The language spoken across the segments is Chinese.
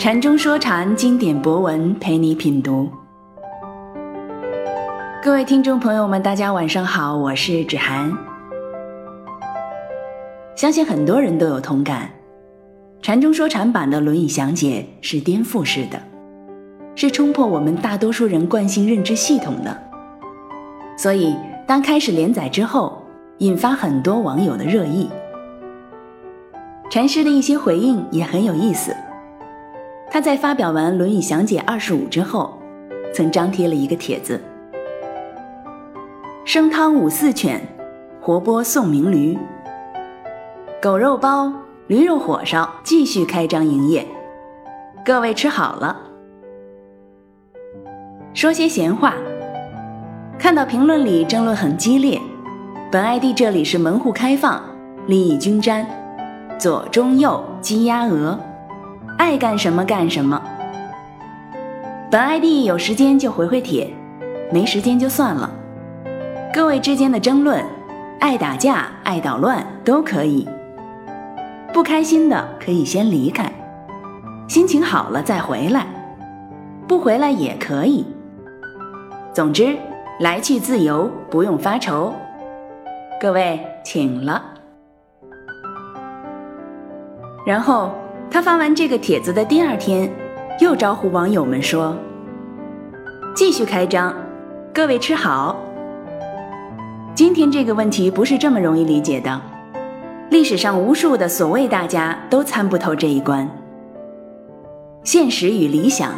禅中说禅，经典博文陪你品读。各位听众朋友们，大家晚上好，我是芷涵。相信很多人都有同感，禅中说禅版的《论语详解》是颠覆式的，是冲破我们大多数人惯性认知系统的。所以，当开始连载之后，引发很多网友的热议。禅师的一些回应也很有意思。他在发表完《论语详解二十五》之后，曾张贴了一个帖子：“生汤五四犬，活剥宋明驴，狗肉包、驴肉火烧继续开张营业，各位吃好了。”说些闲话。看到评论里争论很激烈，本 ID 这里是门户开放，利益均沾。左中右鸡鸭鹅，爱干什么干什么。本 ID 有时间就回回帖，没时间就算了。各位之间的争论，爱打架爱捣乱都可以。不开心的可以先离开，心情好了再回来，不回来也可以。总之，来去自由，不用发愁。各位请了。然后他发完这个帖子的第二天，又招呼网友们说：“继续开张，各位吃好。”今天这个问题不是这么容易理解的，历史上无数的所谓大家都参不透这一关。现实与理想，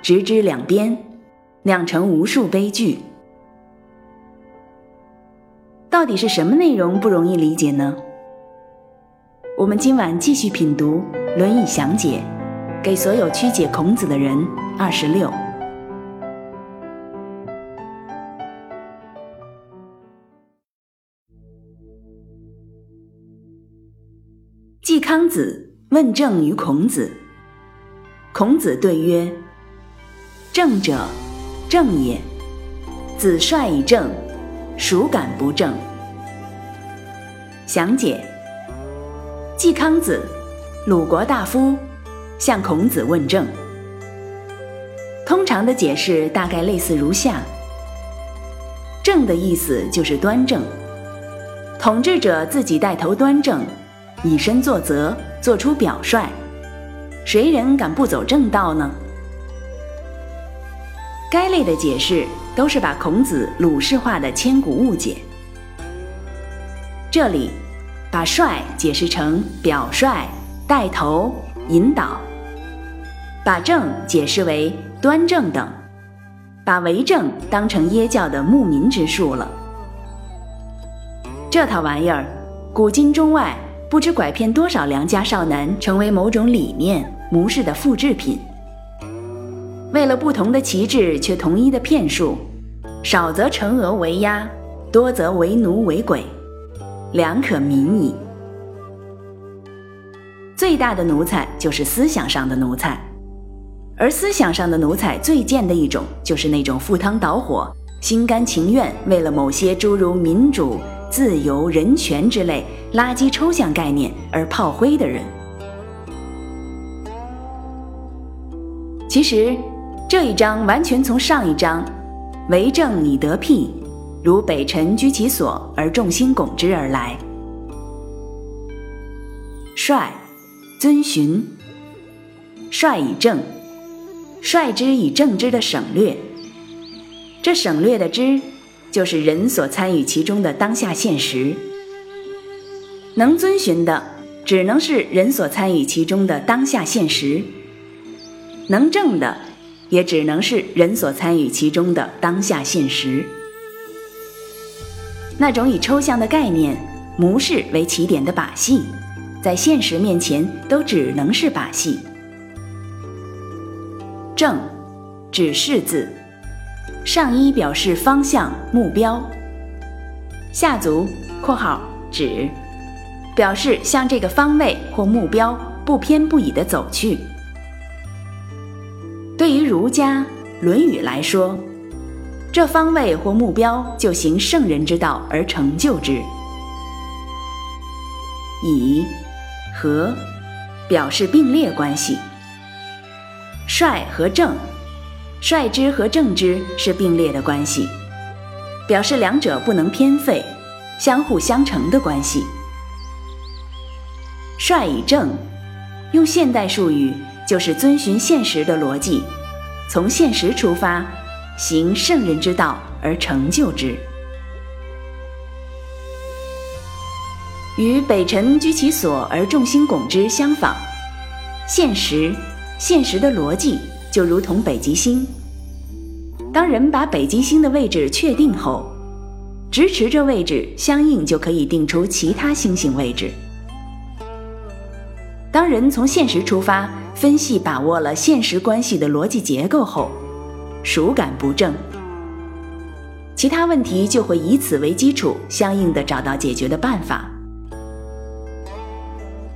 直之两边，酿成无数悲剧。到底是什么内容不容易理解呢？我们今晚继续品读《论语详解》，给所有曲解孔子的人。二十六，季康子问政于孔子，孔子对曰：“政者，正也。子帅以正，孰敢不正？”详解。季康子，鲁国大夫，向孔子问政。通常的解释大概类似如下：正的意思就是端正，统治者自己带头端正，以身作则，做出表率，谁人敢不走正道呢？该类的解释都是把孔子鲁氏化的千古误解。这里。把率解释成表率、带头、引导；把正解释为端正等；把为政当成耶教的牧民之术了。这套玩意儿，古今中外不知拐骗多少良家少男，成为某种理念模式的复制品。为了不同的旗帜却同一的骗术，少则惩恶为压，多则为奴为鬼。良可民矣。最大的奴才就是思想上的奴才，而思想上的奴才最贱的一种，就是那种赴汤蹈火、心甘情愿为了某些诸如民主、自由、人权之类垃圾抽象概念而炮灰的人。其实这一章完全从上一章“为政以得辟”。如北辰居其所而众星拱之而来，帅，遵循，率以正，率之以正之的省略。这省略的之，就是人所参与其中的当下现实。能遵循的，只能是人所参与其中的当下现实；能正的，也只能是人所参与其中的当下现实。那种以抽象的概念、模式为起点的把戏，在现实面前都只能是把戏。正，指示字，上一表示方向、目标，下足（括号指）表示向这个方位或目标不偏不倚地走去。对于儒家《论语》来说。这方位或目标，就行圣人之道而成就之。以和表示并列关系，率和正，率之和正之是并列的关系，表示两者不能偏废，相互相成的关系。率以正，用现代术语就是遵循现实的逻辑，从现实出发，行圣人之道而成就之。与北辰居其所而众星拱之相仿，现实，现实的逻辑就如同北极星。当人把北极星的位置确定后，直持这位置，相应就可以定出其他星星位置。当人从现实出发，分析把握了现实关系的逻辑结构后，孰感不正，其他问题就会以此为基础，相应的找到解决的办法。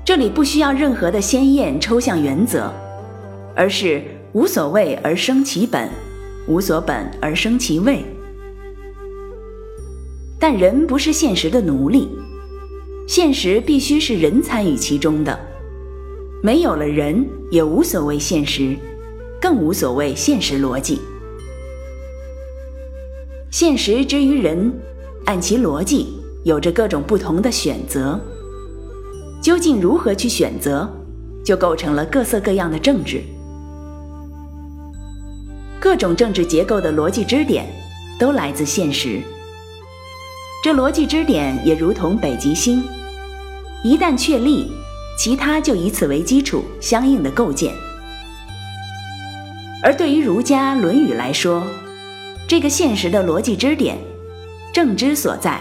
这里不需要任何的鲜艳抽象原则，而是无所谓而生其本，无所本而生其位。但人不是现实的奴隶，现实必须是人参与其中的。没有了人，也无所谓现实，更无所谓现实逻辑。现实之于人，按其逻辑，有着各种不同的选择。究竟如何去选择，就构成了各色各样的政治。各种政治结构的逻辑支点，都来自现实。这逻辑支点也如同北极星，一旦确立，其他就以此为基础，相应的构建。而对于儒家《论语》来说，这个现实的逻辑支点，正之所在。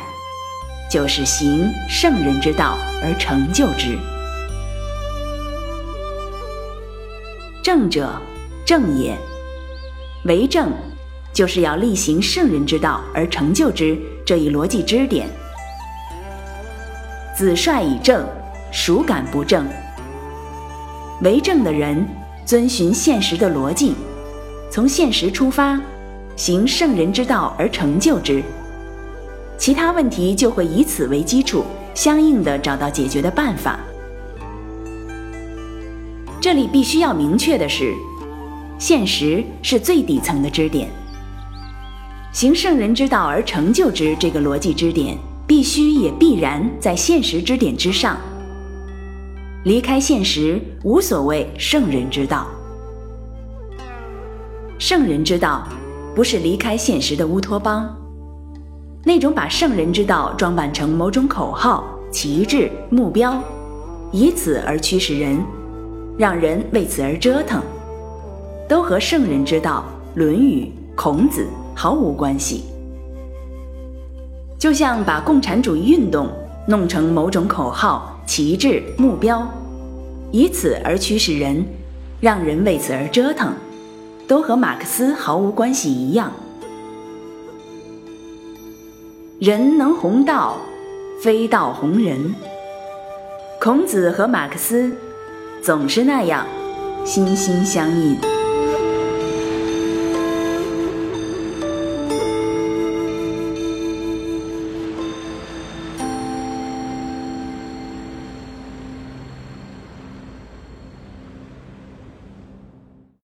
就是行圣人之道而成就之。正者，正也。为政，就是要力行圣人之道而成就之这一逻辑支点。子帅以正，孰敢不正？为政的人，遵循现实的逻辑，从现实出发，行圣人之道而成就之。其他问题就会以此为基础，相应的找到解决的办法。这里必须要明确的是，现实是最底层的支点，行圣人之道而成就之这个逻辑支点，必须也必然在现实支点之上。离开现实，无所谓圣人之道。圣人之道，不是离开现实的乌托邦。那种把圣人之道装扮成某种口号、旗帜、目标，以此而驱使人，让人为此而折腾，都和圣人之道《论语》孔子毫无关系。就像把共产主义运动弄成某种口号、旗帜、目标，以此而驱使人，让人为此而折腾，都和马克思毫无关系一样。人能弘道，非道弘人。孔子和马克思总是那样心心相印。